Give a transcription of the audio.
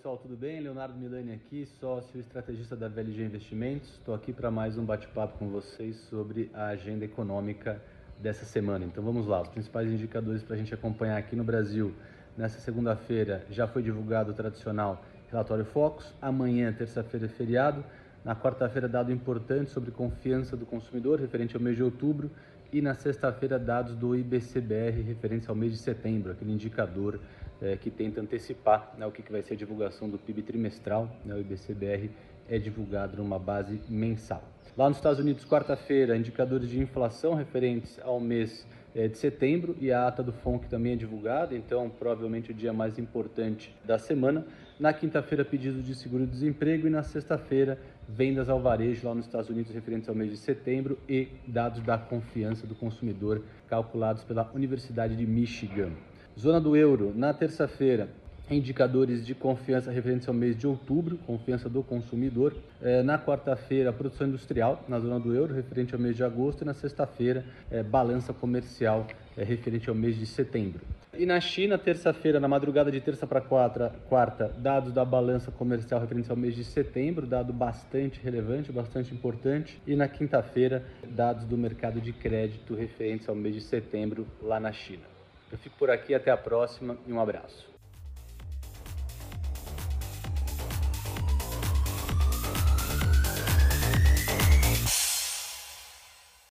pessoal, tudo bem? Leonardo Milani aqui, sócio estrategista da VLG Investimentos. Estou aqui para mais um bate-papo com vocês sobre a agenda econômica dessa semana. Então vamos lá, os principais indicadores para a gente acompanhar aqui no Brasil. Nessa segunda-feira já foi divulgado o tradicional relatório Focus, amanhã, terça-feira, é feriado. Na quarta-feira, dado importante sobre confiança do consumidor referente ao mês de outubro. E na sexta-feira, dados do IBCBR referentes ao mês de setembro, aquele indicador é, que tenta antecipar né, o que, que vai ser a divulgação do PIB trimestral. Né, o IBCBR é divulgado numa base mensal. Lá nos Estados Unidos, quarta-feira, indicadores de inflação referentes ao mês é, de setembro e a ata do FONC também é divulgada, então provavelmente o dia mais importante da semana. Na quinta-feira, pedido de seguro-desemprego e na sexta-feira, vendas ao varejo lá nos Estados Unidos referentes ao mês de setembro e dados da confiança do consumidor calculados pela Universidade de Michigan. Zona do euro, na terça-feira, indicadores de confiança referentes ao mês de outubro, confiança do consumidor. É, na quarta-feira, produção industrial na zona do euro, referente ao mês de agosto. E na sexta-feira, é, balança comercial é, referente ao mês de setembro. E na China, terça-feira, na madrugada de terça para quarta, quarta, dados da balança comercial referentes ao mês de setembro, dado bastante relevante, bastante importante. E na quinta-feira, dados do mercado de crédito referentes ao mês de setembro lá na China. Eu fico por aqui, até a próxima e um abraço.